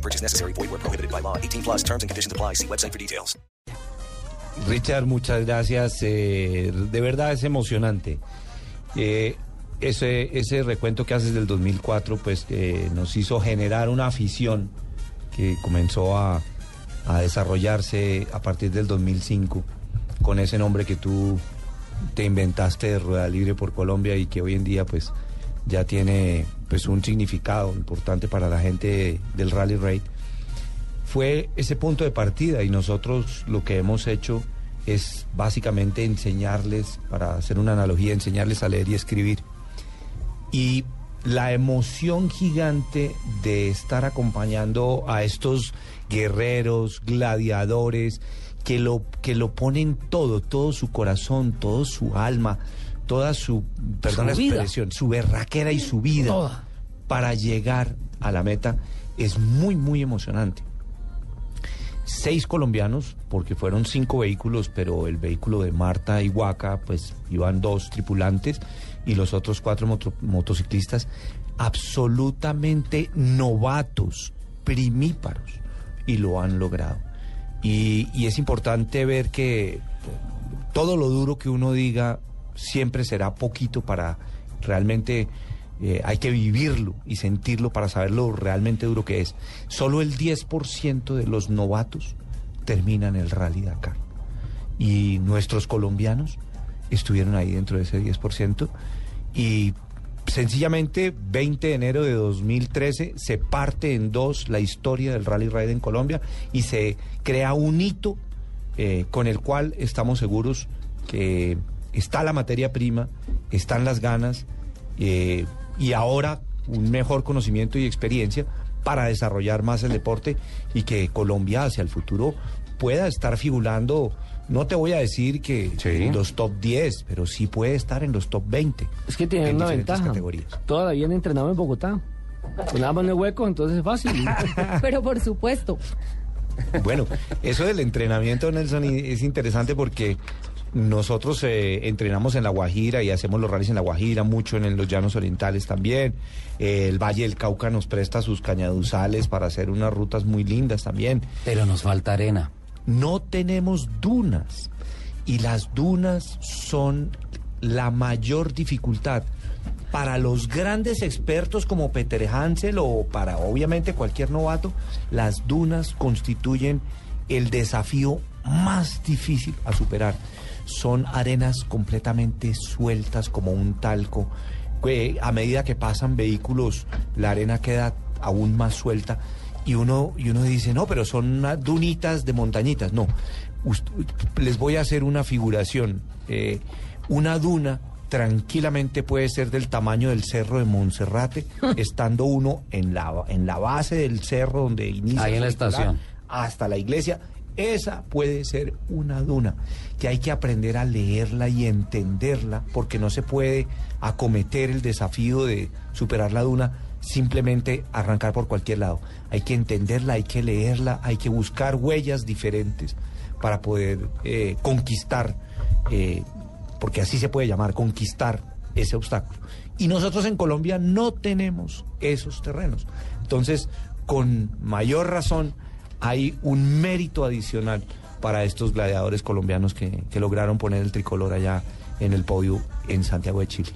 Purchase necessary. Void where prohibited by law. 18 plus terms and conditions apply. See website for details. Richard, muchas gracias. Eh, de verdad es emocionante. Eh, ese, ese recuento que haces del 2004, pues eh, nos hizo generar una afición que comenzó a, a desarrollarse a partir del 2005 con ese nombre que tú te inventaste de Rueda Libre por Colombia y que hoy en día pues ya tiene pues un significado importante para la gente del Rally Raid. Fue ese punto de partida y nosotros lo que hemos hecho es básicamente enseñarles, para hacer una analogía, enseñarles a leer y escribir. Y la emoción gigante de estar acompañando a estos guerreros, gladiadores, que lo, que lo ponen todo, todo su corazón, todo su alma, toda su, perdón la expresión, su berraquera y su vida para llegar a la meta, es muy, muy emocionante. Seis colombianos, porque fueron cinco vehículos, pero el vehículo de Marta y Huaca, pues iban dos tripulantes y los otros cuatro moto- motociclistas absolutamente novatos, primíparos, y lo han logrado. Y, y es importante ver que todo lo duro que uno diga siempre será poquito para realmente eh, hay que vivirlo y sentirlo para saber lo realmente duro que es. Solo el 10% de los novatos terminan el Rally Dakar. Y nuestros colombianos estuvieron ahí dentro de ese 10%. Y sencillamente, 20 de enero de 2013 se parte en dos la historia del Rally Raid en Colombia y se crea un hito eh, con el cual estamos seguros que está la materia prima, están las ganas eh, y ahora un mejor conocimiento y experiencia para desarrollar más el deporte y que Colombia hacia el futuro pueda estar figurando, no te voy a decir que en los top 10, pero sí puede estar en los top 20. Es que tienen en una diferentes ventaja. categorías. Todavía han entrenado en Bogotá. Nada más no hay hueco, entonces es fácil. Pero por supuesto. Bueno, eso del entrenamiento, Nelson, es interesante porque nosotros eh, entrenamos en La Guajira y hacemos los rallies en La Guajira, mucho en, los llanos orientales también. Eh, el Valle del Cauca nos presta sus cañaduzales para hacer unas rutas muy lindas también. Pero nos falta arena. No tenemos dunas y las dunas son la mayor dificultad. Para los grandes expertos como Peter Hansel o para obviamente cualquier novato, las dunas constituyen el desafío más difícil a superar. Son arenas completamente sueltas como un talco. que A medida que pasan vehículos, la arena queda aún más suelta y uno, y uno dice, no, pero son unas dunitas de montañitas. No, Ust- les voy a hacer una figuración. Eh, una duna tranquilamente puede ser del tamaño del cerro de Monserrate, estando uno en la, en la base del cerro donde inicia. Ahí en la estación. Hasta la iglesia. Esa puede ser una duna que hay que aprender a leerla y entenderla porque no se puede acometer el desafío de superar la duna simplemente arrancar por cualquier lado. Hay que entenderla, hay que leerla, hay que buscar huellas diferentes para poder eh, conquistar, eh, porque así se puede llamar, conquistar ese obstáculo. Y nosotros en Colombia no tenemos esos terrenos. Entonces, con mayor razón, hay un mérito adicional para estos gladiadores colombianos que, lograron poner el tricolor allá en el podio en Santiago de Chile.